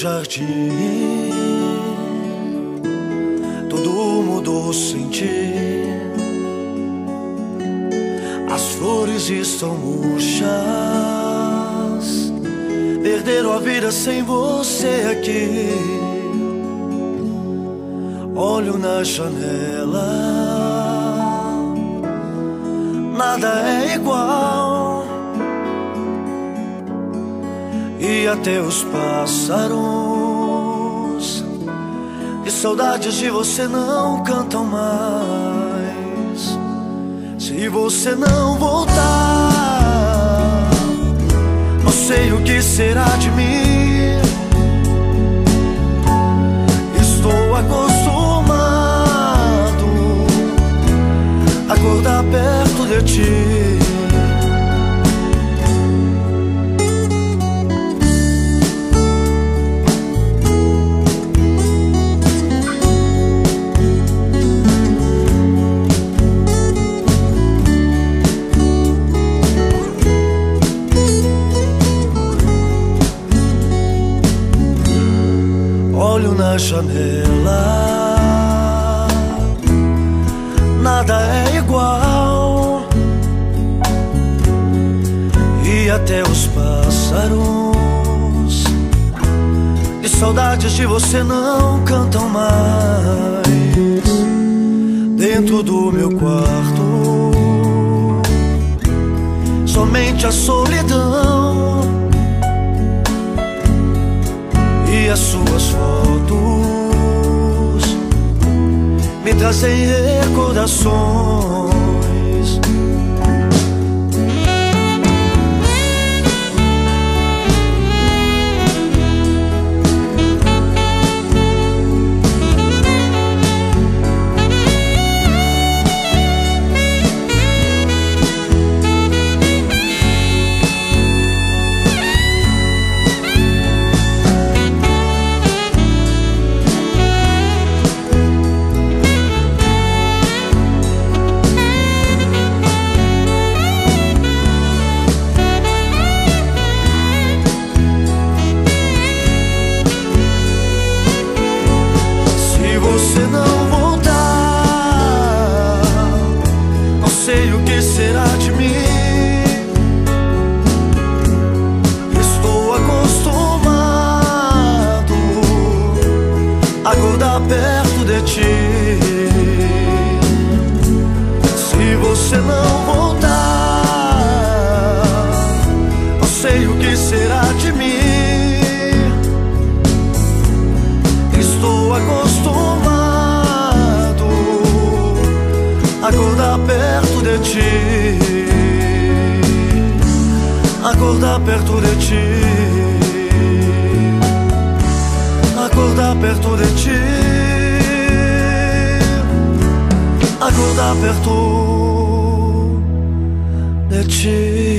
jardim, tudo mudou sem ti. As flores estão murchas, perderam a vida sem você aqui. Olho na janela, nada é igual e até os pássaros de saudades de você não cantam mais. Se você não voltar, não sei o que será de mim. Olho na janela, nada é igual, e até os pássaros. De saudades de você não cantam mais. Dentro do meu quarto, somente a solidão as suas fotos me trazem recordações. Você não voltar, não sei o que será de mim. Estou acostumado a acordar perto de ti. Se você não acordar perto de ti. Acordar perto de ti. Acordar perto de ti.